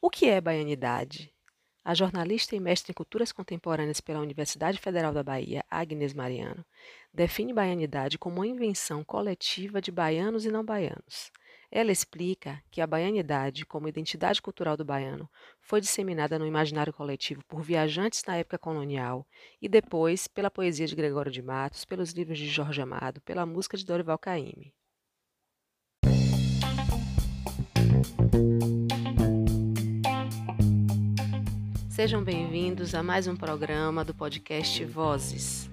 O que é baianidade? A jornalista e mestre em culturas contemporâneas pela Universidade Federal da Bahia, Agnes Mariano, define baianidade como uma invenção coletiva de baianos e não baianos. Ela explica que a baianidade, como identidade cultural do baiano, foi disseminada no imaginário coletivo por viajantes na época colonial e depois pela poesia de Gregório de Matos, pelos livros de Jorge Amado, pela música de Dorival Caymmi. Sejam bem-vindos a mais um programa do podcast Vozes.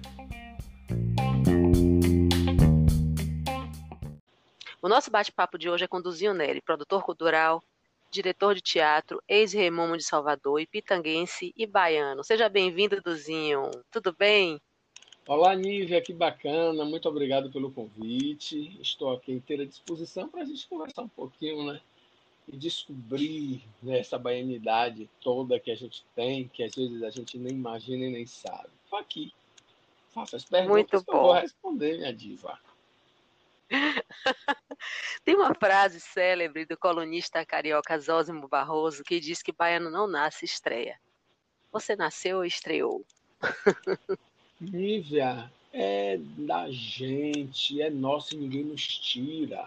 O nosso bate-papo de hoje é com Duzinho Neri, produtor cultural, diretor de teatro, ex-remomo de Salvador, e pitanguense e baiano. Seja bem-vindo, Duzinho. Tudo bem? Olá, Nívia, que bacana. Muito obrigado pelo convite. Estou aqui inteira disposição para a gente conversar um pouquinho, né? E descobrir né, essa baianidade toda que a gente tem, que às vezes a gente nem imagina e nem sabe. Estou aqui. Faça as perguntas Muito bom. eu vou responder, minha diva. Tem uma frase célebre do colunista carioca Zósimo Barroso que diz que baiano não nasce, estreia. Você nasceu ou estreou? Nívia, é da gente, é nosso e ninguém nos tira.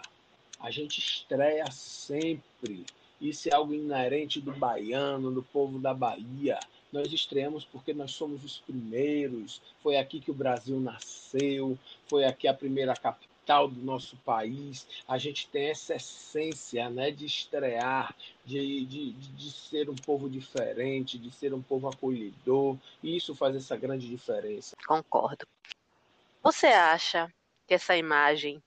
A gente estreia sempre. Isso é algo inerente do baiano, do povo da Bahia. Nós estreamos porque nós somos os primeiros. Foi aqui que o Brasil nasceu, foi aqui a primeira capital do nosso país. A gente tem essa essência né, de estrear, de, de, de ser um povo diferente, de ser um povo acolhedor. E isso faz essa grande diferença. Concordo. Você acha que essa imagem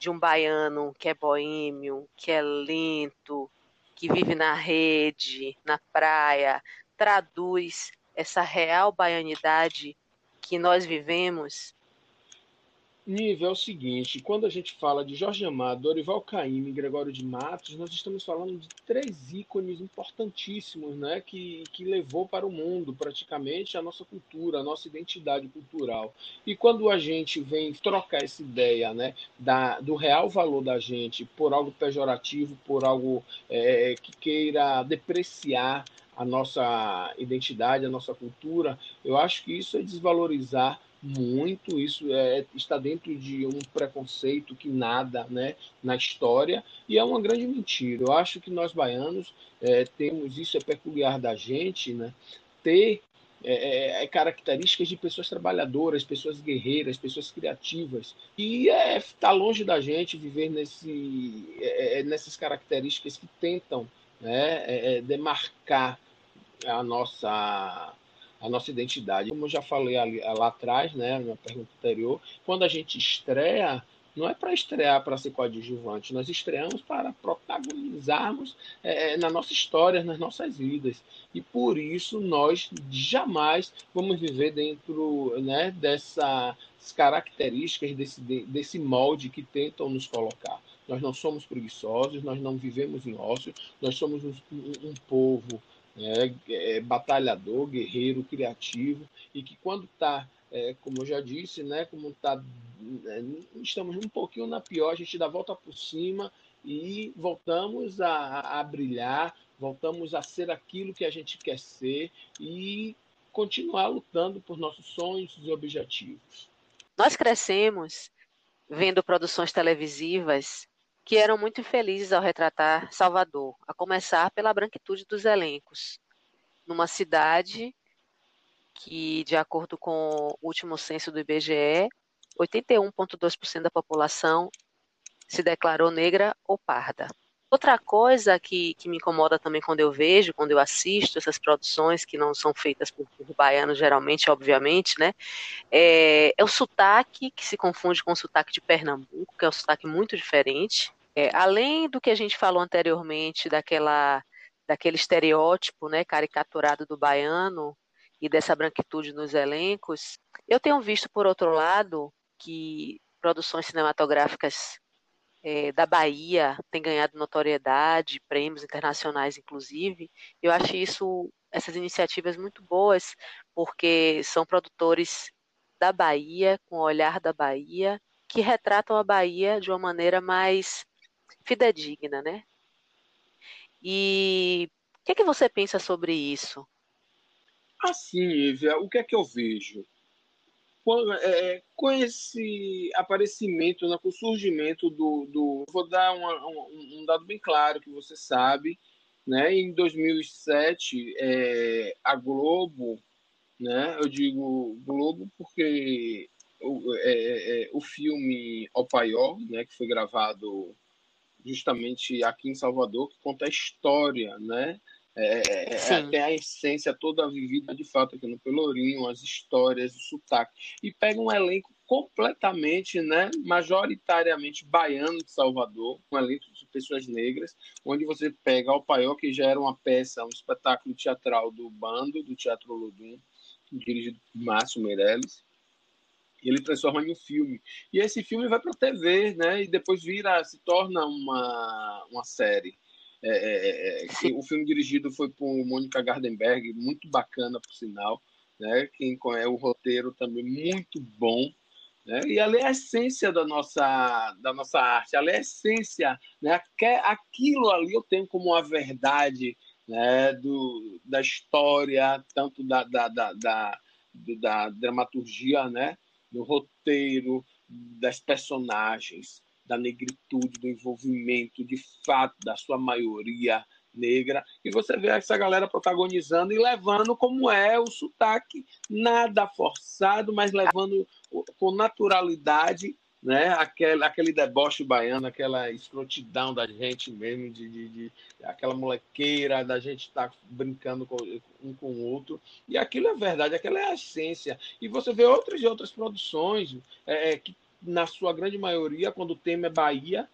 de um baiano que é boêmio, que é lento, que vive na rede, na praia, traduz essa real baianidade que nós vivemos? Nível é o seguinte, quando a gente fala de Jorge Amado, Dorival Caymmi e Gregório de Matos, nós estamos falando de três ícones importantíssimos, né, que, que levou para o mundo praticamente a nossa cultura, a nossa identidade cultural. E quando a gente vem trocar essa ideia, né, da, do real valor da gente por algo pejorativo, por algo é, que queira depreciar a nossa identidade, a nossa cultura, eu acho que isso é desvalorizar muito, isso é, está dentro de um preconceito que nada né, na história, e é uma grande mentira. Eu acho que nós baianos é, temos, isso é peculiar da gente, né, ter é, é, características de pessoas trabalhadoras, pessoas guerreiras, pessoas criativas. E está longe da gente viver nesse, nessas características que tentam né, demarcar a nossa a nossa identidade. Como eu já falei ali, lá atrás, né, na pergunta anterior, quando a gente estreia, não é para estrear para ser coadjuvante, nós estreamos para protagonizarmos é, na nossa história, nas nossas vidas. E por isso nós jamais vamos viver dentro né, dessas características, desse, desse molde que tentam nos colocar. Nós não somos preguiçosos, nós não vivemos em ócio, nós somos um, um, um povo é, é, batalhador, guerreiro, criativo, e que quando está, é, como eu já disse, né, como está, é, estamos um pouquinho na pior, a gente dá a volta por cima e voltamos a, a brilhar, voltamos a ser aquilo que a gente quer ser e continuar lutando por nossos sonhos e objetivos. Nós crescemos vendo produções televisivas que eram muito infelizes ao retratar Salvador, a começar pela branquitude dos elencos. Numa cidade que, de acordo com o último censo do IBGE, 81,2% da população se declarou negra ou parda. Outra coisa que, que me incomoda também quando eu vejo, quando eu assisto essas produções que não são feitas por, por baianos, geralmente, obviamente, né, é, é, o sotaque que se confunde com o sotaque de Pernambuco, que é um sotaque muito diferente. É, além do que a gente falou anteriormente, daquela, daquele estereótipo né, caricaturado do baiano e dessa branquitude nos elencos, eu tenho visto, por outro lado, que produções cinematográficas é, da Bahia têm ganhado notoriedade, prêmios internacionais, inclusive. Eu acho isso, essas iniciativas muito boas, porque são produtores da Bahia, com o olhar da Bahia, que retratam a Bahia de uma maneira mais fidedigna, né? E O que, é que você pensa sobre isso? Assim, Ivia, o que é que eu vejo? Com, é, com esse aparecimento, né, com o surgimento do. do vou dar uma, um, um, dado bem claro que você sabe. Né? Em 2007, é, a Globo, né, eu digo Globo porque o, é, é, é o filme O Paió, né, que foi gravado justamente aqui em Salvador, que conta a história, né? É, é, é tem a essência toda vivida de fato aqui no Pelourinho, as histórias, o sotaque. E pega um elenco completamente, né, majoritariamente baiano de Salvador, um elenco de pessoas negras, onde você pega o Paió, que já era uma peça, um espetáculo teatral do Bando, do Teatro Lodum, dirigido por Márcio Meirelles, e ele transforma em um filme. E esse filme vai para a TV, né? E depois vira, se torna uma, uma série. É, é, é, é o filme dirigido foi por Mônica Gardenberg, muito bacana, por sinal. Né? Quem conhece o roteiro também muito bom. Né? E ali é a essência da nossa, da nossa arte, ali é a essência. Né? Aquilo ali eu tenho como a verdade né? Do, da história, tanto da, da, da, da, da dramaturgia, né? do roteiro, das personagens, da negritude, do envolvimento, de fato, da sua maioria negra. E você vê essa galera protagonizando e levando como é o sotaque, nada forçado, mas levando com naturalidade né? aquele, aquele deboche baiano, aquela escrotidão da gente mesmo, de, de, de aquela molequeira, da gente estar tá brincando com, um com o outro. E aquilo é verdade, aquela é a essência. E você vê outras e outras produções é, é que, na sua grande maioria, quando o tema é Bahia,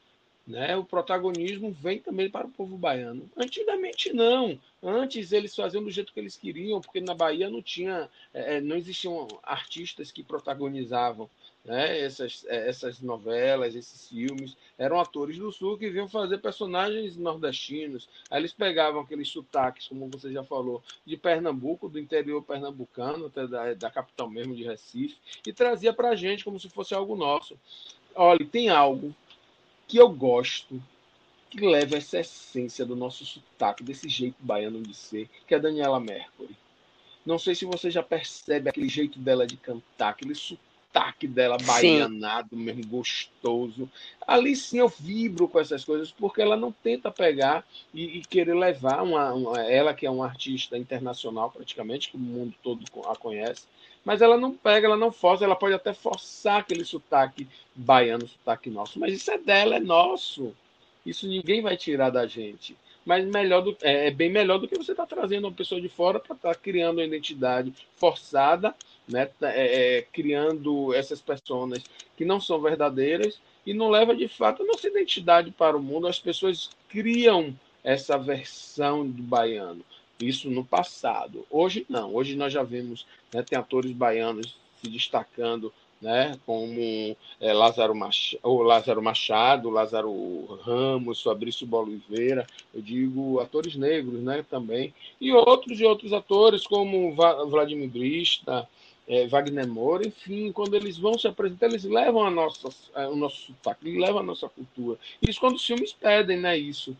né, o protagonismo vem também para o povo baiano. Antigamente não. Antes eles faziam do jeito que eles queriam, porque na Bahia não tinha, é, é não existiam artistas que protagonizavam né? essas, é, essas novelas, esses filmes, eram atores do Sul que vinham fazer personagens nordestinos. Aí eles pegavam aqueles sotaques, como você já falou, de Pernambuco, do interior pernambucano, até da, da capital mesmo de Recife, e trazia para a gente como se fosse algo nosso. Olha, tem algo que eu gosto, que leva essa essência do nosso sotaque, desse jeito baiano de ser, que é a Daniela Mercury. Não sei se você já percebe aquele jeito dela de cantar, aquele sotaque sotaque dela baianado, sim. mesmo gostoso. Ali sim eu vibro com essas coisas, porque ela não tenta pegar e, e querer levar uma, uma, ela que é uma artista internacional praticamente, que o mundo todo a conhece, mas ela não pega, ela não força, ela pode até forçar aquele sotaque baiano, sotaque nosso, mas isso é dela, é nosso. Isso ninguém vai tirar da gente mas melhor do, é, é, bem melhor do que você estar tá trazendo uma pessoa de fora para estar tá criando uma identidade forçada né, é, é, criando essas pessoas que não são verdadeiras e não leva de fato a nossa identidade para o mundo. As pessoas criam essa versão do baiano. Isso no passado. Hoje não. Hoje nós já vemos, né, tem atores baianos se destacando, né, como é, Lázaro, Machado, Lázaro Machado, Lázaro Ramos, Fabrício Boliveira, eu digo atores negros, né, também, e outros e outros atores como Vladimir Brista, é, Wagner Moura, enfim, quando eles vão se apresentar, eles levam a nossa, é, o nosso sotaque, eles levam a nossa cultura. Isso quando os filmes pedem, né? Isso.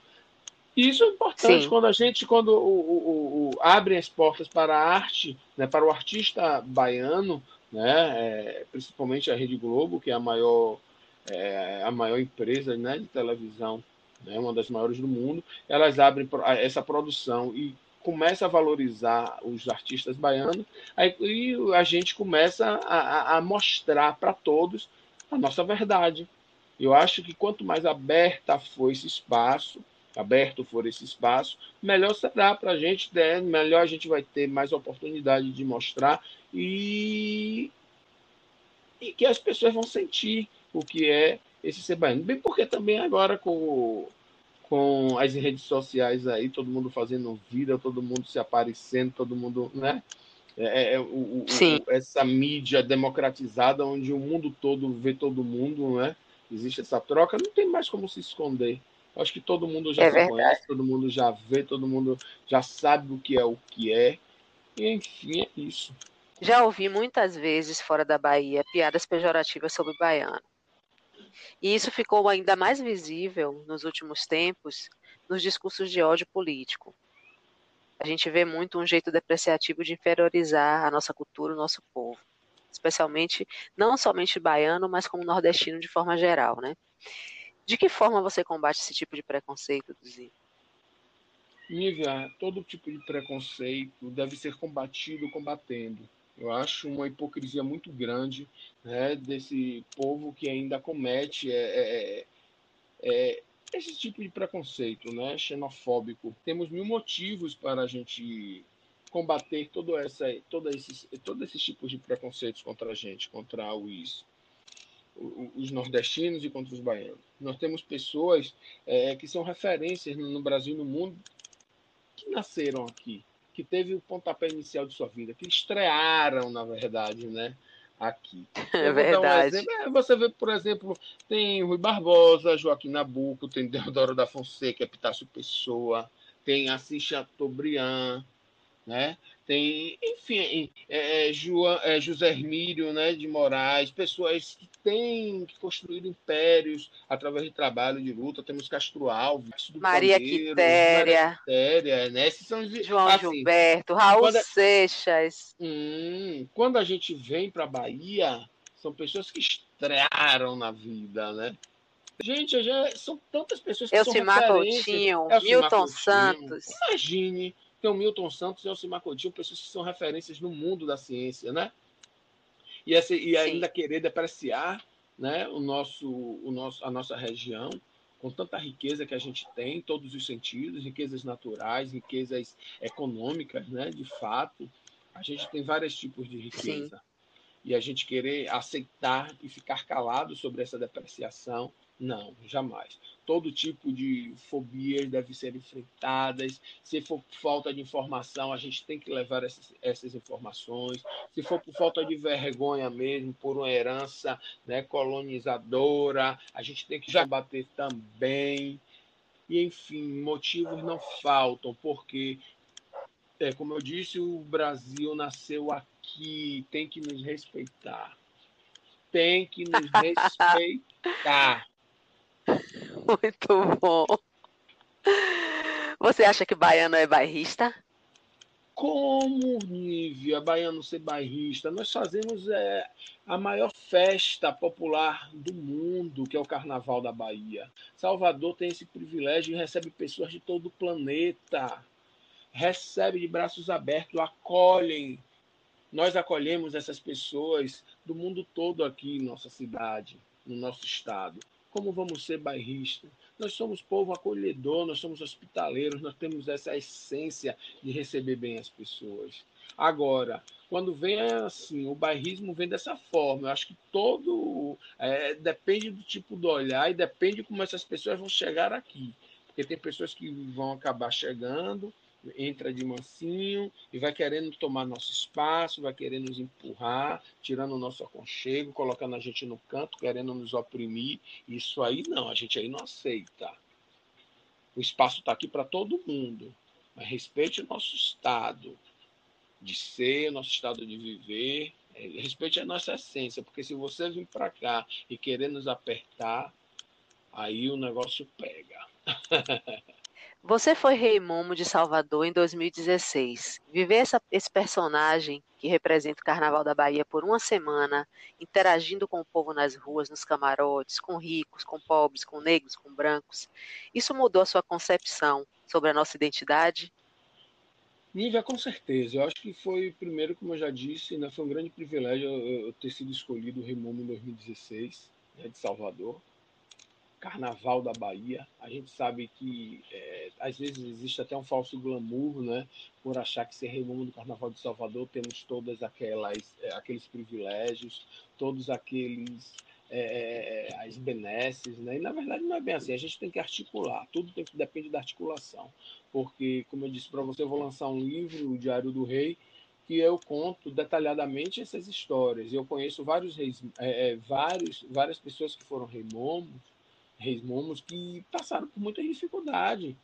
E isso é importante Sim. quando a gente, quando o, o, o, abrem as portas para a arte, né, para o artista baiano, né, é, principalmente a Rede Globo, que é a maior, é, a maior empresa né, de televisão, né, uma das maiores do mundo, elas abrem essa produção e começa a valorizar os artistas baianos, aí e a gente começa a, a mostrar para todos a nossa verdade. Eu acho que quanto mais aberta for esse espaço, aberto for esse espaço, melhor será para a gente, né? melhor a gente vai ter mais oportunidade de mostrar e, e que as pessoas vão sentir o que é esse ser baiano. Bem porque também agora com com as redes sociais aí, todo mundo fazendo vida, todo mundo se aparecendo, todo mundo, né? É, é, é o, o, essa mídia democratizada, onde o mundo todo vê todo mundo, né? Existe essa troca, não tem mais como se esconder. Acho que todo mundo já é se verdade. conhece, todo mundo já vê, todo mundo já sabe o que é o que é. E, enfim, é isso. Já ouvi muitas vezes fora da Bahia piadas pejorativas sobre baiano. E isso ficou ainda mais visível nos últimos tempos nos discursos de ódio político. a gente vê muito um jeito depreciativo de inferiorizar a nossa cultura, o nosso povo, especialmente não somente baiano, mas como nordestino de forma geral, né? De que forma você combate esse tipo de preconceito, Duzinho? Nívia, todo tipo de preconceito deve ser combatido combatendo. Eu acho uma hipocrisia muito grande né, desse povo que ainda comete é, é, é, é esse tipo de preconceito né, xenofóbico. Temos mil motivos para a gente combater todo, essa, todo esses, todos esses tipos de preconceitos contra a gente, contra os, os nordestinos e contra os baianos. Nós temos pessoas é, que são referências no Brasil e no mundo que nasceram aqui, que teve o pontapé inicial de sua vida, que estrearam, na verdade, né? Aqui. É verdade. Um é, você vê, por exemplo, tem Rui Barbosa, Joaquim Nabuco, tem Deodoro da Fonseca, Epitácio Pessoa, tem Assis Chateaubriand, né? Tem, enfim, é, é, João, é, José Hermílio né, de Moraes, pessoas que têm que construir impérios através de trabalho, de luta. Temos Castro Alves, Maria Quitéria, Quitéria né? Esses são, João assim, Gilberto, Raul quando, Seixas. Hum, quando a gente vem para a Bahia, são pessoas que estrearam na vida, né? Gente, já são tantas pessoas que Elcimar são referências. Coutinho, Milton Coutinho. Santos. Imagine tem o Milton Santos e o Alcimar Coutinho, pessoas que são referências no mundo da ciência, né? E, essa, e ainda querer depreciar né, o nosso, o nosso, a nossa região, com tanta riqueza que a gente tem, em todos os sentidos, riquezas naturais, riquezas econômicas, né, de fato. A gente tem vários tipos de riqueza. Sim. E a gente querer aceitar e ficar calado sobre essa depreciação não, jamais. Todo tipo de fobias deve ser enfrentadas. Se for por falta de informação, a gente tem que levar essas, essas informações. Se for por falta de vergonha mesmo, por uma herança né, colonizadora, a gente tem que já bater também. E, enfim, motivos não faltam, porque, é, como eu disse, o Brasil nasceu aqui, tem que nos respeitar. Tem que nos respeitar. Muito bom. Você acha que baiano é bairrista? Como, Nívia, baiano ser bairrista? Nós fazemos é, a maior festa popular do mundo, que é o Carnaval da Bahia. Salvador tem esse privilégio e recebe pessoas de todo o planeta. Recebe de braços abertos, acolhem. Nós acolhemos essas pessoas do mundo todo aqui em nossa cidade, no nosso estado. Como vamos ser bairristas? Nós somos povo acolhedor, nós somos hospitaleiros, nós temos essa essência de receber bem as pessoas. Agora, quando vem assim, o bairrismo vem dessa forma. Eu acho que todo é, depende do tipo do olhar e depende de como essas pessoas vão chegar aqui. Porque tem pessoas que vão acabar chegando entra de mansinho e vai querendo tomar nosso espaço, vai querendo nos empurrar, tirando o nosso aconchego, colocando a gente no canto, querendo nos oprimir. Isso aí não, a gente aí não aceita. O espaço está aqui para todo mundo. Mas respeite o nosso estado de ser, nosso estado de viver, é, respeite a nossa essência, porque se você vir para cá e querer nos apertar, aí o negócio pega. Você foi Rei Momo de Salvador em 2016. Viver essa, esse personagem que representa o Carnaval da Bahia por uma semana, interagindo com o povo nas ruas, nos camarotes, com ricos, com pobres, com negros, com brancos, isso mudou a sua concepção sobre a nossa identidade? Nívia, com certeza. Eu acho que foi, primeiro, como eu já disse, né, foi um grande privilégio eu, eu ter sido escolhido Rei Momo em 2016, né, de Salvador. Carnaval da Bahia. A gente sabe que é, às vezes existe até um falso glamour, né? Por achar que ser rei do Carnaval de Salvador temos todas aquelas é, aqueles privilégios, todos aqueles é, é, as benesses, né? E na verdade não é bem assim. A gente tem que articular. Tudo tem que depende da articulação, porque como eu disse para você, eu vou lançar um livro, o Diário do Rei, que eu conto detalhadamente essas histórias. Eu conheço vários reis, é, é, vários, várias pessoas que foram rei momos reis momos que passaram por muita dificuldade.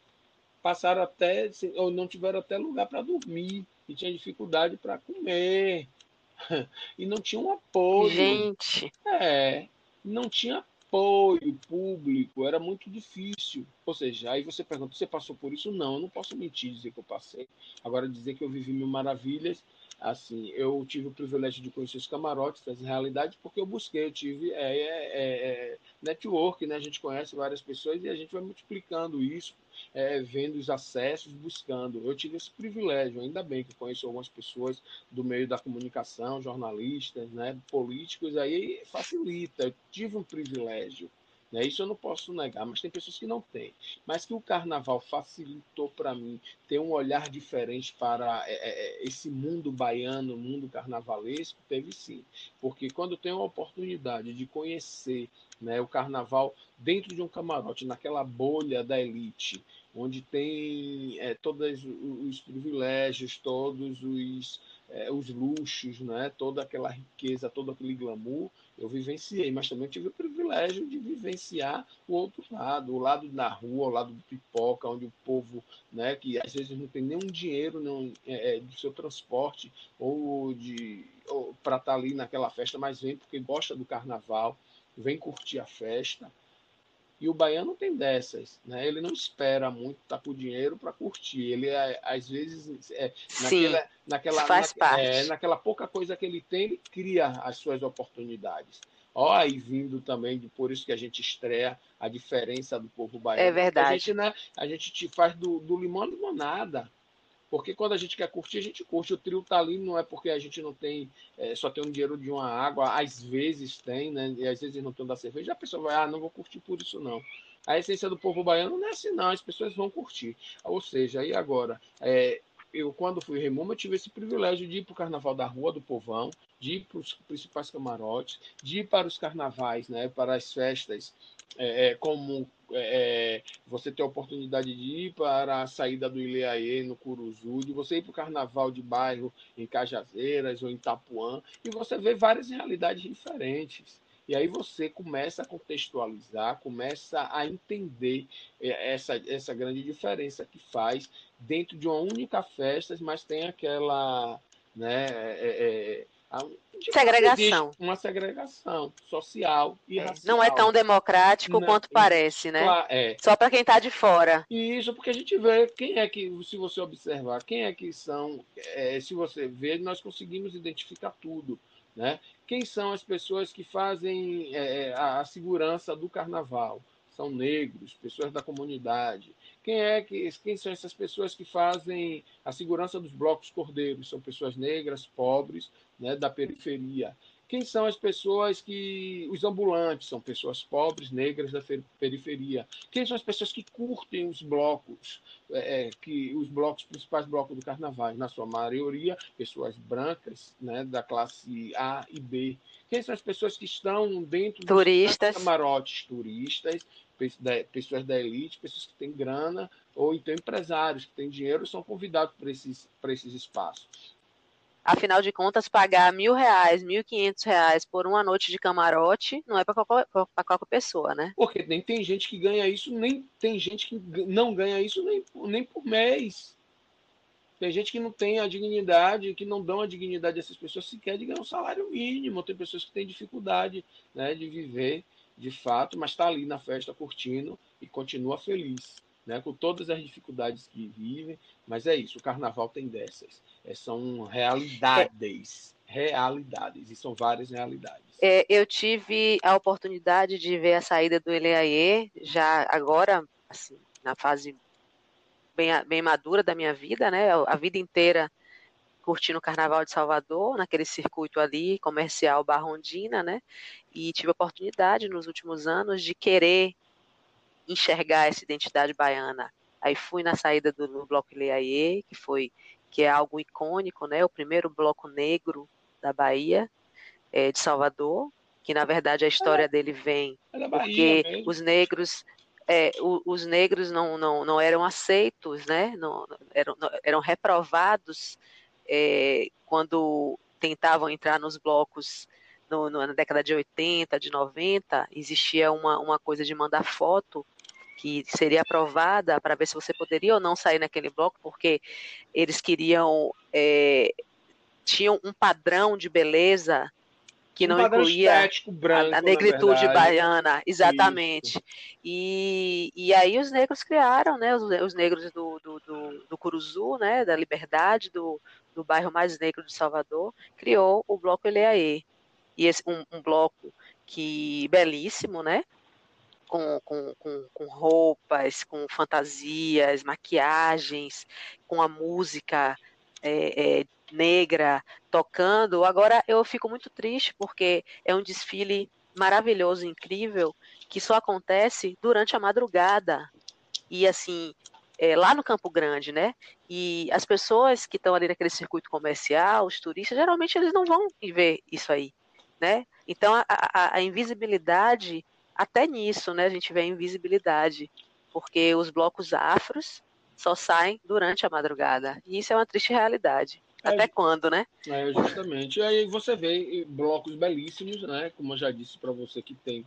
Passaram até, ou não tiveram até lugar para dormir, e tinha dificuldade para comer, e não tinha um apoio. Gente! É, não tinha apoio público era muito difícil. Ou seja, aí você pergunta, você passou por isso? Não, eu não posso mentir dizer que eu passei. Agora, dizer que eu vivi mil maravilhas, assim, eu tive o privilégio de conhecer os camarotes das realidades porque eu busquei, eu tive é, é, é, é, network, né? A gente conhece várias pessoas e a gente vai multiplicando isso, é, vendo os acessos, buscando. Eu tive esse privilégio, ainda bem que conheço algumas pessoas do meio da comunicação, jornalistas, né, políticos, aí facilita. Eu tive um privilégio né? Isso eu não posso negar, mas tem pessoas que não têm. Mas que o carnaval facilitou para mim ter um olhar diferente para é, é, é, esse mundo baiano, mundo carnavalesco, teve sim. Porque quando eu tenho a oportunidade de conhecer né, o carnaval dentro de um camarote, naquela bolha da elite, onde tem é, todos os privilégios, todos os é, os luxos, né? toda aquela riqueza, todo aquele glamour, eu vivenciei, mas também tive o privilégio de vivenciar o outro lado, o lado da rua, o lado do pipoca, onde o povo, né, que às vezes não tem nenhum dinheiro não, é, é do seu transporte ou de para estar tá ali naquela festa, mas vem porque gosta do carnaval, vem curtir a festa. E o baiano tem dessas, né? Ele não espera muito estar tá com dinheiro para curtir. Ele, é, às vezes, é, naquela, naquela, faz na, parte. É, naquela pouca coisa que ele tem, ele cria as suas oportunidades. Ó, aí vindo também, de, por isso que a gente estreia a diferença do povo baiano. É verdade. A gente, né, a gente te faz do, do limão limonada. Porque quando a gente quer curtir, a gente curte. O trio tá ali, não é porque a gente não tem, é, só tem um dinheiro de uma água, às vezes tem, né? E às vezes não tem da cerveja, a pessoa vai, ah, não vou curtir por isso, não. A essência do povo baiano não é assim, não, as pessoas vão curtir. Ou seja, aí agora, é, eu quando fui Remuma, eu tive esse privilégio de ir para o Carnaval da Rua do Povão, de ir para os principais camarotes, de ir para os carnavais, né, para as festas, é, é como é, é, você ter a oportunidade de ir para a saída do Ileaê, no Curuzu, de você ir para o carnaval de bairro em Cajazeiras ou em Itapuã, e você vê várias realidades diferentes. E aí você começa a contextualizar, começa a entender é, essa, essa grande diferença que faz dentro de uma única festa, mas tem aquela né, é, é, segregação. Uma segregação social e é, racial. Não é tão democrático não, quanto parece, né? É. Só para quem está de fora. Isso, porque a gente vê quem é que, se você observar, quem é que são, é, se você ver, nós conseguimos identificar tudo. Né? Quem são as pessoas que fazem é, a, a segurança do carnaval? São negros, pessoas da comunidade. Quem é que quem são essas pessoas que fazem a segurança dos blocos cordeiros? São pessoas negras, pobres, né, da periferia. Quem são as pessoas que os ambulantes são pessoas pobres, negras da periferia? Quem são as pessoas que curtem os blocos, é, é, que os blocos principais blocos do Carnaval, na sua maioria pessoas brancas, né, da classe A e B. Quem são as pessoas que estão dentro turistas. dos camarotes turistas, pessoas da elite, pessoas que têm grana, ou então empresários que têm dinheiro são convidados para esses, para esses espaços. Afinal de contas, pagar mil reais, mil e quinhentos reais por uma noite de camarote não é para qualquer, qualquer pessoa, né? Porque nem tem gente que ganha isso, nem tem gente que não ganha isso nem, nem por mês. Tem gente que não tem a dignidade, que não dão a dignidade a essas pessoas sequer de ganhar um salário mínimo. Tem pessoas que têm dificuldade né, de viver de fato, mas está ali na festa curtindo e continua feliz, né, com todas as dificuldades que vivem. Mas é isso, o carnaval tem dessas. É, são realidades, realidades, e são várias realidades. É, eu tive a oportunidade de ver a saída do Eleaê, já agora, assim, na fase bem, bem madura da minha vida, né? A vida inteira curtindo o Carnaval de Salvador, naquele circuito ali, comercial Barrondina, né? E tive a oportunidade nos últimos anos de querer enxergar essa identidade baiana. Aí fui na saída do, do Bloco Ileaie, que foi que é algo icônico, né? O primeiro bloco negro da Bahia, é, de Salvador, que na verdade a história é, dele vem é porque os negros é, os negros não, não, não eram aceitos, né? Não, eram, eram reprovados é, quando tentavam entrar nos blocos no, no, na década de 80, de 90, existia uma, uma coisa de mandar foto que seria aprovada para ver se você poderia ou não sair naquele bloco, porque eles queriam, é, tinham um padrão de beleza que um não incluía branco, a, a, negritude baiana, exatamente. E, e aí os negros criaram, né, os, os negros do, do, do, do Curuzu, né, da Liberdade, do, do bairro mais negro de Salvador, criou o Bloco Eleaê. E esse, um, um bloco que belíssimo, né, com, com, com, com, roupas, com fantasias, maquiagens, com a música é, é, negra tocando. Agora eu fico muito triste porque é um desfile maravilhoso, incrível, que só acontece durante a madrugada. E assim, é, lá no Campo Grande, né? E as pessoas que estão ali naquele circuito comercial, os turistas, geralmente eles não vão ver isso aí, né? Então a, a, a invisibilidade, até nisso, né? A gente vê a invisibilidade, porque os blocos afros só saem durante a madrugada. E isso é uma triste realidade. Até quando, né? É, justamente. E aí você vê blocos belíssimos, né? Como eu já disse para você que tem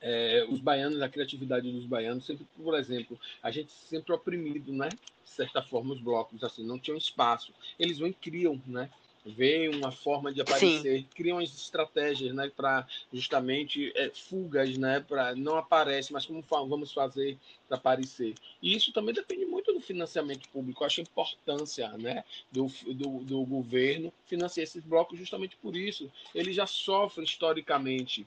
é, os baianos, a criatividade dos baianos, sempre, por exemplo, a gente sempre oprimido, né? De certa forma, os blocos, assim, não tinham espaço. Eles vão e criam, né? veem uma forma de aparecer, Sim. criam as estratégias, né, para justamente é, fugas, né, para não aparece, mas como vamos fazer para aparecer. E isso também depende muito do financiamento público. Eu acho a importância, né, do, do, do governo financiar esses blocos justamente por isso. Ele já sofre historicamente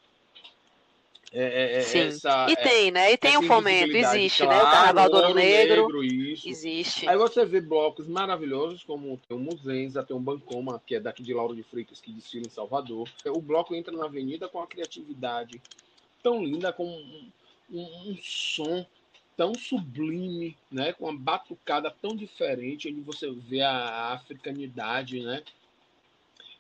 é, é, é, Sim. Essa, e tem, né? E tem o fomento, existe, claro, né? O Carnaval do Ouro Negro, Negro existe. Aí você vê blocos maravilhosos, como tem o Muzenza, tem o Bancoma, que é daqui de Lauro de Freitas, que desfila em Salvador. O bloco entra na avenida com a criatividade tão linda, com um, um, um som tão sublime, né? Com uma batucada tão diferente, onde você vê a africanidade, né?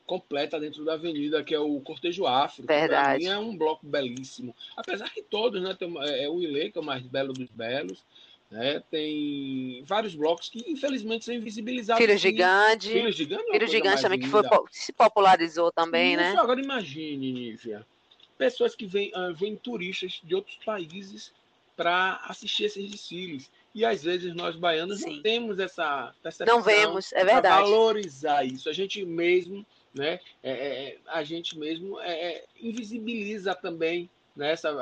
Completa dentro da avenida, que é o Cortejo Afro. Verdade. Que é um bloco belíssimo. Apesar que todos, né? Tem, é, é o Ilê, que é o mais belo dos belos. Né? Tem vários blocos que, infelizmente, são invisibilizados. Filho Gigante. Filho Gigante, é Filho Gigante também, linda. que foi, se popularizou também, Isso, né? Agora imagine, Nívia, pessoas que vêm, uh, vêm turistas de outros países para assistir esses desfiles. E às vezes nós baianos Sim. não temos essa percepção. Não vemos, é verdade. valorizar isso. A gente mesmo né? É, é, é, a gente mesmo é, é, invisibiliza também né, essa,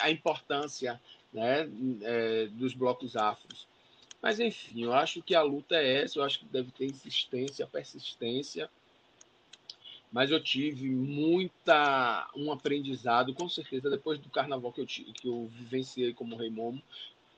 a importância né, dos blocos afros. Mas, enfim, eu acho que a luta é essa, eu acho que deve ter insistência, persistência. Mas eu tive muita um aprendizado, com certeza, depois do carnaval que eu, que eu vivenciei como Rei Momo,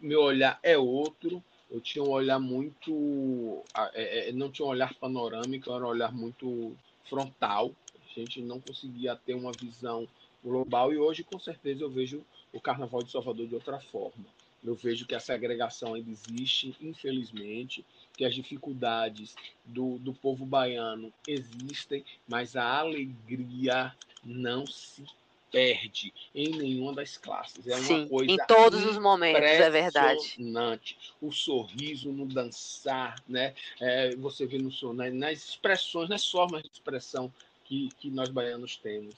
meu olhar é outro, eu tinha um olhar muito. É, não tinha um olhar panorâmico, era um olhar muito frontal, a gente não conseguia ter uma visão global e hoje com certeza eu vejo o Carnaval de Salvador de outra forma. Eu vejo que a segregação ainda existe, infelizmente, que as dificuldades do, do povo baiano existem, mas a alegria não se perde em nenhuma das classes. É Sim, uma coisa em todos os momentos, é verdade. O sorriso no dançar, né? É, você vê no né? nas expressões, nas formas de expressão que, que nós baianos temos.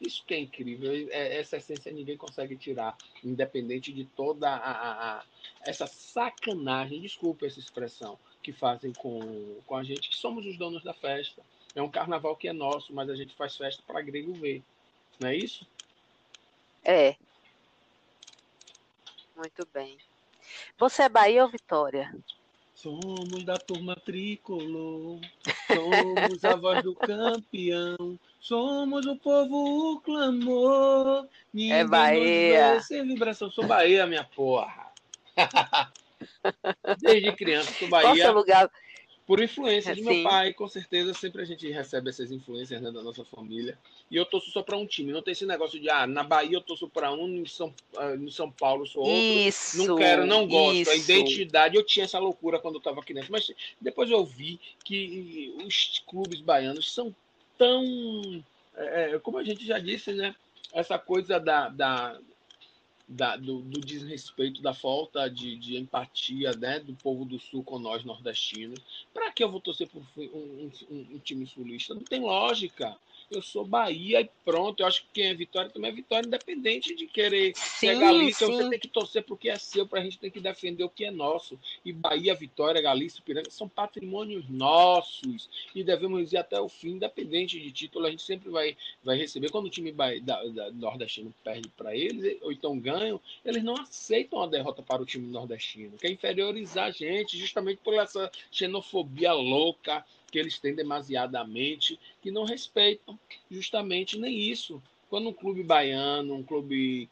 Isso que é incrível, é, essa essência ninguém consegue tirar, independente de toda a, a, a, essa sacanagem, desculpa essa expressão, que fazem com, com a gente, que somos os donos da festa. É um carnaval que é nosso, mas a gente faz festa para grego ver. Não é isso? É. Muito bem. Você é Bahia ou Vitória? Somos da turma tricolor, somos a voz do campeão, somos o povo o clamor. Ninguém é Bahia. Sem vibração, sou Bahia, minha porra. Desde criança, sou Bahia. Qual seu lugar? Por influência de meu pai, com certeza sempre a gente recebe essas influências né, da nossa família. E eu torço só para um time, não tem esse negócio de ah, na Bahia eu torço para um, em São, uh, em São Paulo sou outro. Isso, não quero, não gosto. Isso. A identidade, eu tinha essa loucura quando eu estava aqui dentro, mas depois eu vi que os clubes baianos são tão, é, como a gente já disse, né? Essa coisa da, da da, do, do, desrespeito, da falta de, de, empatia né, do povo do Sul com nós nordestinos. Para que eu vou torcer por um, um, um, time sulista? Não tem lógica. Eu sou Bahia e pronto. Eu acho que quem é Vitória também é Vitória, independente de querer sim, ser Galícia. Sim. Você tem que torcer porque é seu, para a gente ter que defender o que é nosso. E Bahia, Vitória, Galícia, Piranga são patrimônios nossos e devemos ir até o fim, independente de título. A gente sempre vai, vai receber. Quando o time da, da, nordestino perde para eles, ou então ganha ganham, eles não aceitam a derrota para o time nordestino, quer inferiorizar a gente justamente por essa xenofobia louca que eles têm demasiadamente, que não respeitam justamente nem isso. Quando um clube baiano, um clube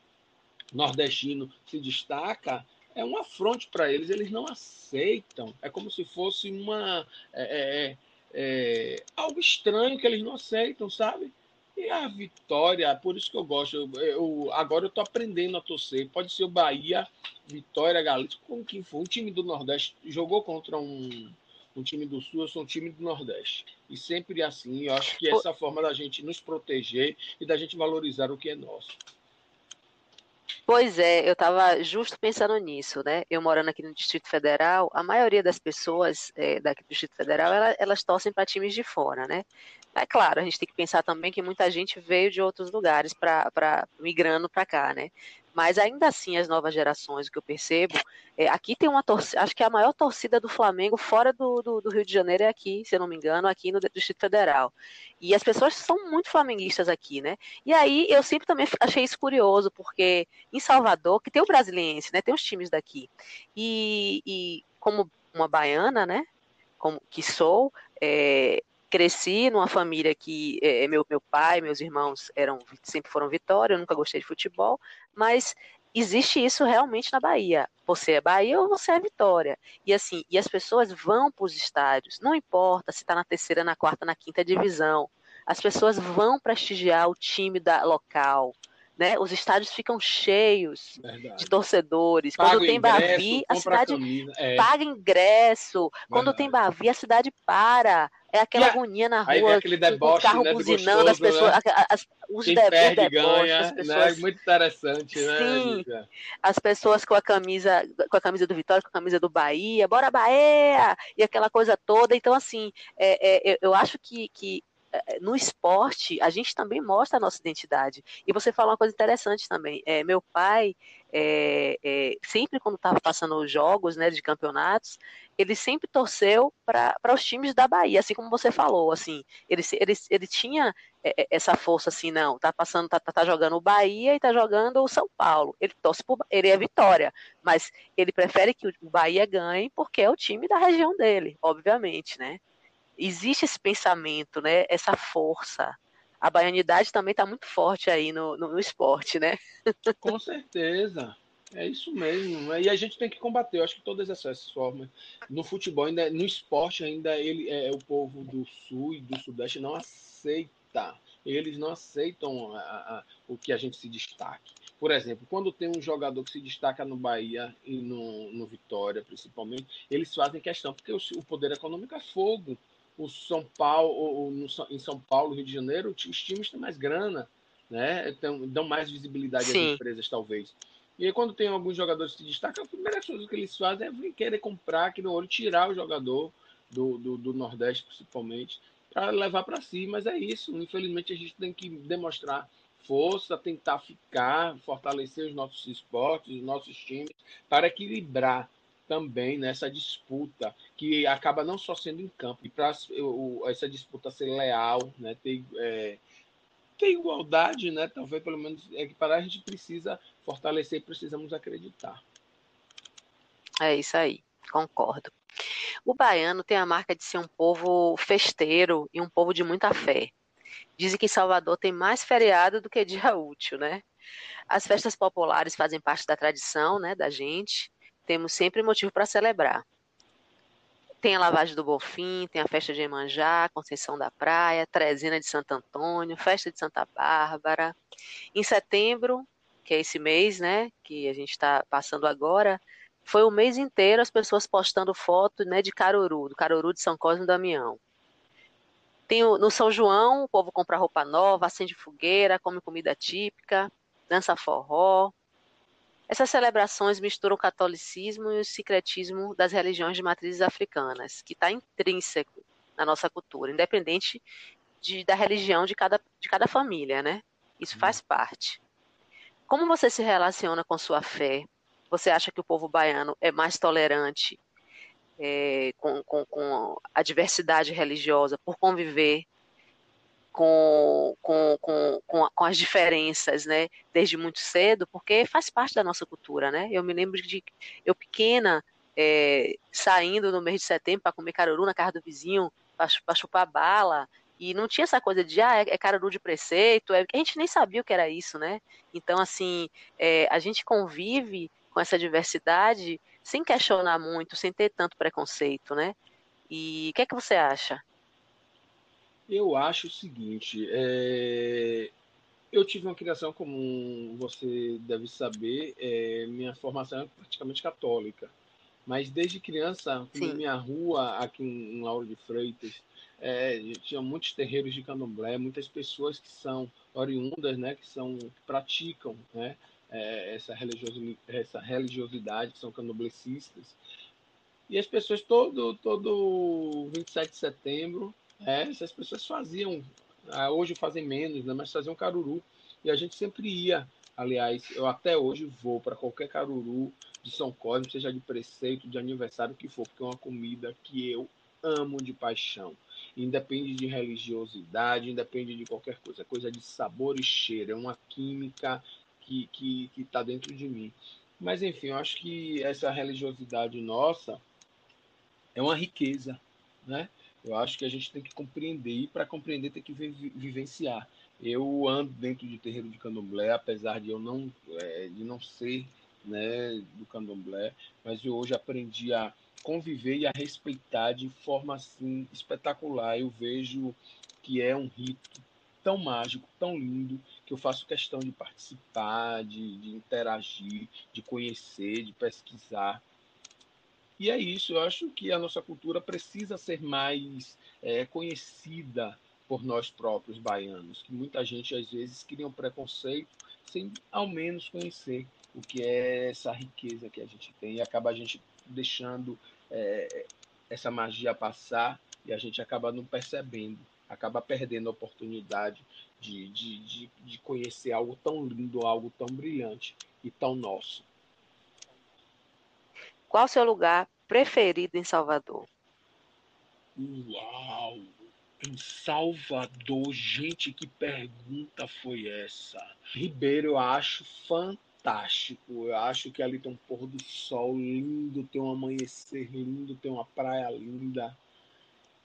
nordestino se destaca, é um afronte para eles, eles não aceitam. É como se fosse uma. É, é, é, é algo estranho que eles não aceitam, sabe? E a vitória, por isso que eu gosto. Eu, eu agora eu estou aprendendo a torcer. Pode ser o Bahia, Vitória, Galícia, como quem for. Um time do Nordeste jogou contra um, um time do Sul, eu sou um time do Nordeste. E sempre assim, eu acho que essa forma da gente nos proteger e da gente valorizar o que é nosso. Pois é, eu estava justo pensando nisso, né? Eu morando aqui no Distrito Federal, a maioria das pessoas é, daqui do Distrito Federal, elas, elas torcem para times de fora, né? É claro, a gente tem que pensar também que muita gente veio de outros lugares para migrando para cá, né? Mas ainda assim, as novas gerações, o que eu percebo, é, aqui tem uma torcida, acho que a maior torcida do Flamengo fora do, do, do, Rio de Janeiro é aqui, se eu não me engano, aqui no Distrito Federal. E as pessoas são muito flamenguistas aqui, né? E aí eu sempre também achei isso curioso, porque em Salvador, que tem o brasiliense, né? Tem os times daqui. E, e como uma baiana, né? Como que sou, é, cresci numa família que é, meu, meu pai, meus irmãos eram sempre foram Vitória, eu nunca gostei de futebol, mas existe isso realmente na Bahia. Você é Bahia ou você é Vitória. E assim, e as pessoas vão para os estádios, não importa se está na terceira, na quarta, na quinta divisão. As pessoas vão prestigiar o time da local, né? Os estádios ficam cheios Verdade. de torcedores. Paga Quando tem ingresso, Bavi, a cidade é. paga ingresso. Verdade. Quando tem Bavi, a cidade para. É aquela a... agonia na rua, aquele deboche, o carro né, buzinando, as pessoas, né? as, os Quem de, perde, ganha, as né? pessoas... né? Muito interessante, né? Sim, as pessoas com a camisa, com a camisa do Vitória, com a camisa do Bahia, bora Bahia! E aquela coisa toda. Então, assim, é, é, eu acho que, que no esporte, a gente também mostra a nossa identidade. E você falou uma coisa interessante também. É, meu pai, é, é, sempre quando estava passando os jogos né, de campeonatos, ele sempre torceu para os times da Bahia, assim como você falou. assim Ele, ele, ele tinha é, é, essa força assim, não, tá passando, tá, tá, tá jogando o Bahia e tá jogando o São Paulo. Ele torce por, ele é vitória, mas ele prefere que o Bahia ganhe porque é o time da região dele, obviamente, né? Existe esse pensamento, né? Essa força. A baianidade também está muito forte aí no, no, no, esporte, né? Com certeza. É isso mesmo. Né? E a gente tem que combater. Eu acho que todas essas formas. No futebol, ainda, no esporte, ainda ele é o povo do sul e do sudeste não aceita. Eles não aceitam a, a, o que a gente se destaque. Por exemplo, quando tem um jogador que se destaca no Bahia e no, no Vitória, principalmente, eles fazem questão, porque o, o poder econômico é fogo o São Paulo, ou, no, em São Paulo, Rio de Janeiro, os times têm mais grana, né? Então, dão mais visibilidade Sim. às empresas, talvez. E aí, quando tem alguns jogadores que se destacam, a primeira coisa que eles fazem é querer comprar aqui no olho, tirar o jogador do, do, do Nordeste, principalmente, para levar para si. Mas é isso. Infelizmente, a gente tem que demonstrar força, tentar ficar, fortalecer os nossos esportes, os nossos times, para equilibrar também nessa disputa, que acaba não só sendo em campo, e para essa disputa ser leal, né, ter, é, ter igualdade, né, talvez pelo menos é que para a gente precisa fortalecer, precisamos acreditar. É isso aí, concordo. O baiano tem a marca de ser um povo festeiro e um povo de muita fé. Dizem que Salvador tem mais feriado do que dia útil, né? As festas populares fazem parte da tradição, né, da gente temos sempre motivo para celebrar. Tem a lavagem do Bonfim, tem a festa de Emanjá, Conceição da Praia, Trezina de Santo Antônio, festa de Santa Bárbara. Em setembro, que é esse mês, né, que a gente está passando agora, foi o mês inteiro as pessoas postando foto, né, de Caruru, do Caruru de São Cosme e Damião. Tem o, no São João, o povo compra roupa nova, acende fogueira, come comida típica, dança forró. Essas celebrações misturam o catolicismo e o secretismo das religiões de matrizes africanas, que está intrínseco na nossa cultura, independente de, da religião de cada, de cada família, né? Isso uhum. faz parte. Como você se relaciona com sua fé? Você acha que o povo baiano é mais tolerante é, com, com, com, a diversidade religiosa por conviver com, com, com, com, as diferenças, né, desde muito cedo, porque faz parte da nossa cultura, né? Eu me lembro de eu pequena é, saindo no mês de setembro para comer caruru na casa do vizinho, para chupar bala, e não tinha essa coisa de, ah, é, é caruru de preceito, é, a gente nem sabia o que era isso, né? Então, assim, é, a gente convive com essa diversidade sem questionar muito, sem ter tanto preconceito, né? E o que é que você acha? Eu acho o seguinte, é... eu tive uma criação, como você deve saber, é... minha formação é praticamente católica. Mas desde criança, na minha rua, aqui em Lauro de Freitas, é, tinha muitos terreiros de candomblé, muitas pessoas que são oriundas, né, que são que praticam, né, é, essa, religiosidade, essa religiosidade, que são candomblecistas. E as pessoas todo todo 27 de setembro é, essas pessoas faziam, ah, hoje fazem menos, né, mas faziam caruru. E a gente sempre ia. Aliás, eu até hoje vou para qualquer caruru de São Cosme, seja de preceito, de aniversário, que for, porque é uma comida que eu amo de paixão. Independe de religiosidade, independe de qualquer coisa. É coisa de sabor e cheiro. É uma química que está que, que tá dentro de mim. Mas, enfim, eu acho que essa religiosidade nossa é uma riqueza, né? Eu acho que a gente tem que compreender, e para compreender tem que vivenciar. Eu ando dentro de terreiro de candomblé, apesar de eu não, é, de não ser né, do candomblé, mas eu hoje aprendi a conviver e a respeitar de forma assim espetacular. Eu vejo que é um rito tão mágico, tão lindo, que eu faço questão de participar, de, de interagir, de conhecer, de pesquisar. E é isso, eu acho que a nossa cultura precisa ser mais é, conhecida por nós próprios baianos, que muita gente às vezes cria um preconceito sem ao menos conhecer o que é essa riqueza que a gente tem e acaba a gente deixando é, essa magia passar e a gente acaba não percebendo, acaba perdendo a oportunidade de, de, de, de conhecer algo tão lindo, algo tão brilhante e tão nosso. Qual o seu lugar preferido em Salvador? Uau! Em Salvador, gente, que pergunta foi essa? Ribeiro, eu acho fantástico. Eu acho que ali tem um pôr do sol lindo, tem um amanhecer lindo, tem uma praia linda.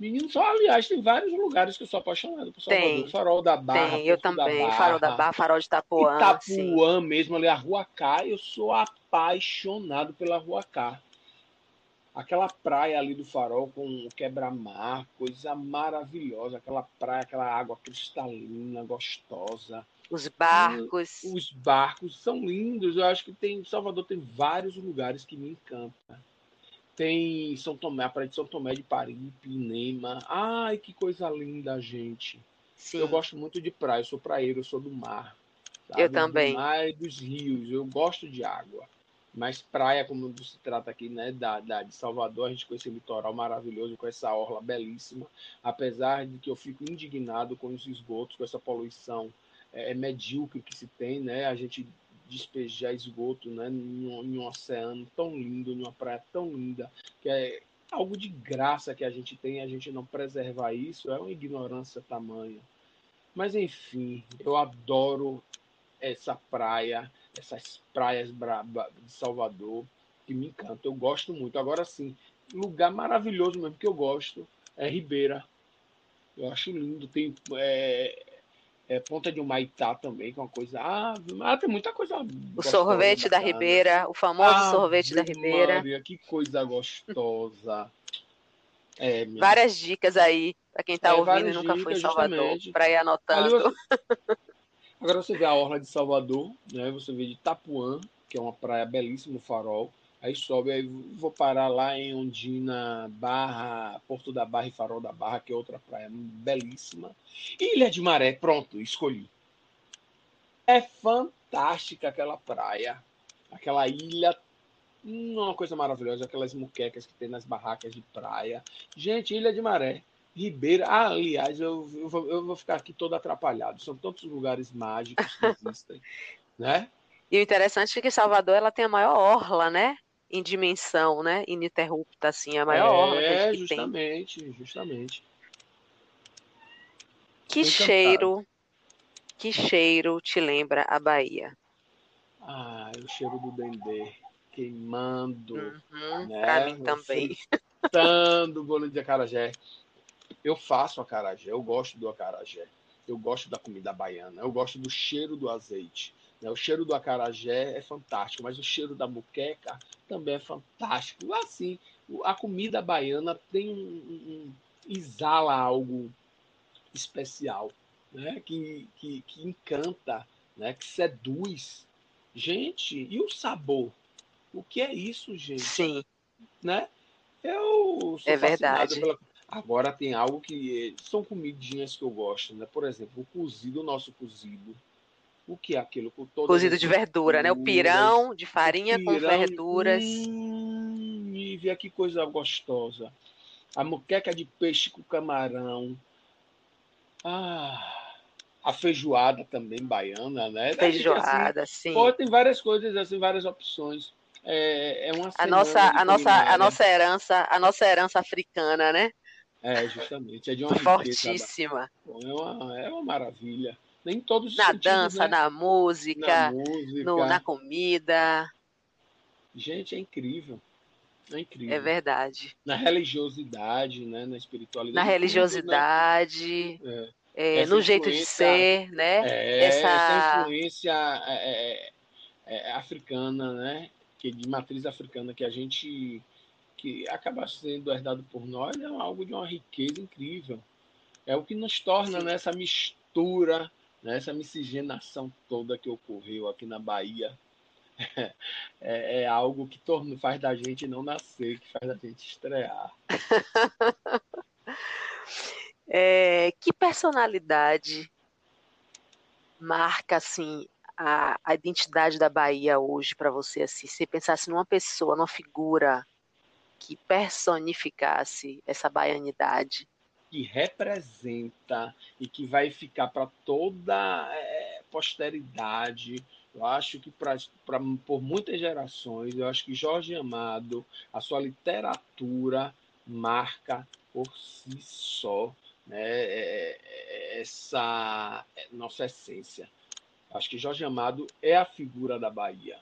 Menino, só, aliás, tem vários lugares que eu sou apaixonado por Salvador. Tem, farol da Barra. Tem, eu também. Barra, farol da Barra, Farol de Itapuã. Itapuã sim. mesmo, ali, a Rua Cá. Eu sou apaixonado pela Rua Cá. Aquela praia ali do farol com o quebra-mar, coisa maravilhosa. Aquela praia, aquela água cristalina, gostosa. Os barcos. E, os barcos são lindos. Eu acho que tem Salvador tem vários lugares que me encantam. Tem São Tomé, a praia de São Tomé de Paripe, Nema. Ai, que coisa linda, gente. Sim. Eu gosto muito de praia, eu sou praeiro, eu sou do mar. Sabe? Eu também. Do mar e dos rios, eu gosto de água. Mas praia, como se trata aqui, né, da, da, de Salvador, a gente com esse litoral maravilhoso, com essa orla belíssima, apesar de que eu fico indignado com os esgotos, com essa poluição é, é medíocre que se tem, né, a gente despejar esgoto, né, em um, em um oceano tão lindo, em uma praia tão linda, que é algo de graça que a gente tem, a gente não preservar isso, é uma ignorância tamanha. Mas enfim, eu adoro essa praia, essas praias de Salvador, que me encantam. Eu gosto muito. Agora sim, lugar maravilhoso mesmo que eu gosto é Ribeira. Eu acho lindo. Tem é, é Ponta de Humaitá também, que é uma coisa. Ah, ah tem muita coisa. O sorvete da Ribeira, o famoso ah, sorvete da Ribeira. Maria, que coisa gostosa. É, várias dicas aí para quem está é, ouvindo e nunca foi em Salvador, para ir anotando. Agora você vê a orla de Salvador, né? Você vê de Itapuã, que é uma praia belíssima, farol. Aí sobe, aí vou parar lá em Ondina, Barra, Porto da Barra e Farol da Barra, que é outra praia belíssima. E Ilha de Maré, pronto, escolhi. É fantástica aquela praia. aquela ilha uma coisa maravilhosa, aquelas muquecas que tem nas barracas de praia. Gente, Ilha de Maré, Ribeira. Ah, aliás, eu, eu, vou, eu vou ficar aqui todo atrapalhado. São tantos lugares mágicos que existem, né? E o interessante é que Salvador ela tem a maior orla, né? Em dimensão, né? Ininterrupta, assim, a maior é, orla que a gente justamente, tem. Justamente, Que cheiro, que cheiro te lembra a Bahia? Ah, o cheiro do dendê queimando. Uhum, né? Pra mim também. Fritando bolo de acarajé. Eu faço acarajé, eu gosto do acarajé. Eu gosto da comida baiana, eu gosto do cheiro do azeite. Né? O cheiro do acarajé é fantástico, mas o cheiro da muqueca também é fantástico. Assim, a comida baiana tem um, um exala algo especial, né? que, que, que encanta, né? que seduz. Gente, e o sabor? O que é isso, gente? Sim. Né? Eu sou é verdade. Pela... Agora tem algo que são comidinhas que eu gosto, né? Por exemplo, o cozido, o nosso cozido. O que é aquilo com todo Cozido de verdura, né? O pirão de farinha pirão, com verduras. Hum, Nívia, que coisa gostosa. A moqueca de peixe com camarão. Ah, a feijoada também baiana, né? Feijoada, assim, sim. Pô, tem várias coisas, assim, várias opções é, é uma a nossa a nossa a nossa herança a nossa herança africana né é justamente é de uma fortíssima riqueza, é uma é uma maravilha nem todos na sentidos, dança né? na música, na, música. No, na comida gente é incrível é incrível é verdade na religiosidade né na espiritualidade na religiosidade tudo, né? é. É, no jeito de ser né é, essa... essa influência é, é, africana né que de matriz africana que a gente que acaba sendo herdado por nós é algo de uma riqueza incrível. É o que nos torna nessa né, mistura, né, essa miscigenação toda que ocorreu aqui na Bahia. É, é algo que torna, faz da gente não nascer, que faz da gente estrear. é, que personalidade marca assim a, a identidade da Bahia hoje para você, assim, se pensasse numa pessoa, numa figura que personificasse essa baianidade? Que representa e que vai ficar para toda é, posteridade. Eu acho que pra, pra, por muitas gerações, eu acho que Jorge Amado, a sua literatura marca por si só né, é, é, essa nossa essência. Acho que Jorge Amado é a figura da Bahia.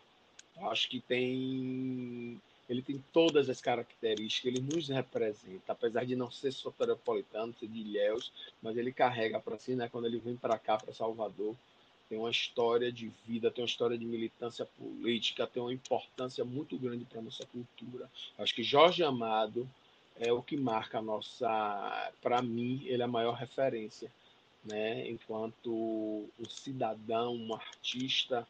Acho que tem ele tem todas as características, ele nos representa, apesar de não ser soteropolitano, ser de Ilhéus, mas ele carrega para si, né, quando ele vem para cá, para Salvador, tem uma história de vida, tem uma história de militância política, tem uma importância muito grande para nossa cultura. Acho que Jorge Amado é o que marca a nossa, para mim, ele é a maior referência né, enquanto um cidadão, um artista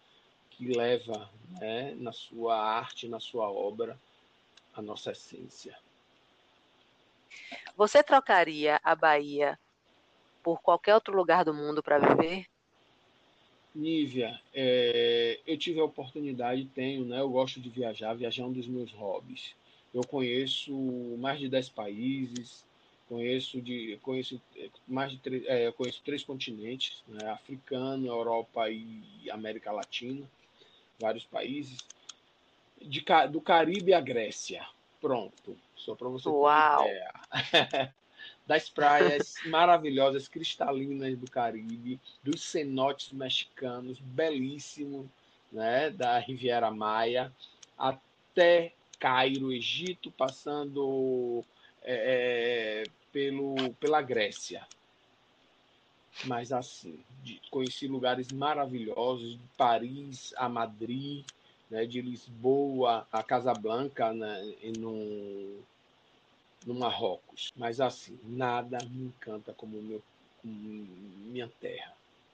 que leva né, na sua arte, na sua obra, a nossa essência. Você trocaria a Bahia por qualquer outro lugar do mundo para viver? Nívia, é, eu tive a oportunidade, tenho, né? Eu gosto de viajar, viajar é um dos meus hobbies. Eu conheço mais de 10 países, Conheço de conheço eh, mais de três, é, conheço três continentes, né? africano, Europa e América Latina, vários países. De, do Caribe à Grécia. Pronto. Só para você Uau. ter ideia. das praias maravilhosas, cristalinas do Caribe, dos cenotes mexicanos, belíssimos, né, da Riviera Maia, até Cairo, Egito, passando é, pelo, pela Grécia. Mas assim, de, conheci lugares maravilhosos, de Paris a Madrid, né, de Lisboa a Casablanca, né, no, no Marrocos. Mas assim, nada me encanta como, meu, como minha terra.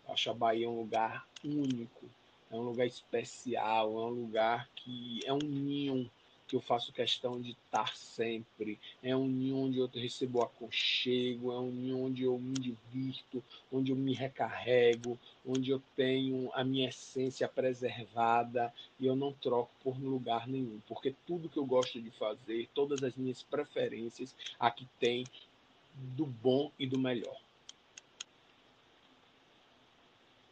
acho a Bahia um lugar único, é um lugar especial, é um lugar que é um ninho que eu faço questão de estar sempre. É um ninho onde eu recebo aconchego, é um ninho onde eu me divirto, onde eu me recarrego, onde eu tenho a minha essência preservada e eu não troco por lugar nenhum, porque tudo que eu gosto de fazer, todas as minhas preferências, aqui tem do bom e do melhor.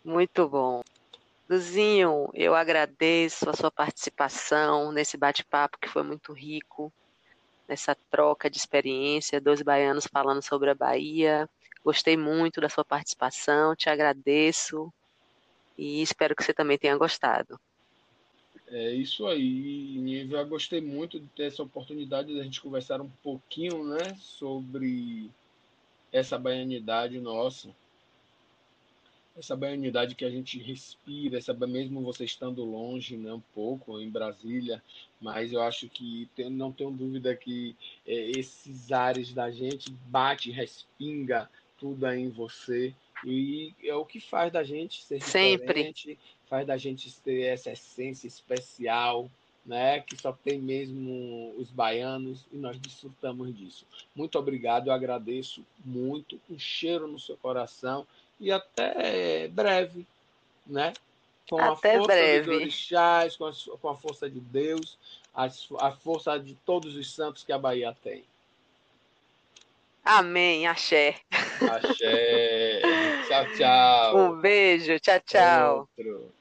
Muito bom. Luzinho, eu agradeço a sua participação nesse bate-papo que foi muito rico, nessa troca de experiência, dois baianos falando sobre a Bahia. Gostei muito da sua participação, te agradeço e espero que você também tenha gostado. É isso aí. Eu gostei muito de ter essa oportunidade de a gente conversar um pouquinho né, sobre essa baianidade nossa essa baianidade que a gente respira, essa, mesmo você estando longe, né, um pouco em Brasília, mas eu acho que tem, não tenho dúvida que é, esses ares da gente bate, respinga tudo aí em você e é o que faz da gente ser Sempre. diferente, faz da gente ter essa essência especial, né, que só tem mesmo os baianos e nós desfrutamos disso. Muito obrigado, eu agradeço muito, um cheiro no seu coração e até breve, né? Com até a força breve. dos orixás, com a, com a força de Deus, a, a força de todos os santos que a Bahia tem. Amém, axé. Axé. tchau, tchau. Um beijo, tchau, tchau. Outro.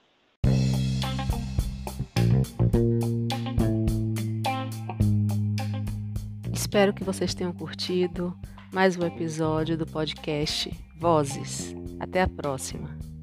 Espero que vocês tenham curtido mais um episódio do podcast Vozes. Até a próxima!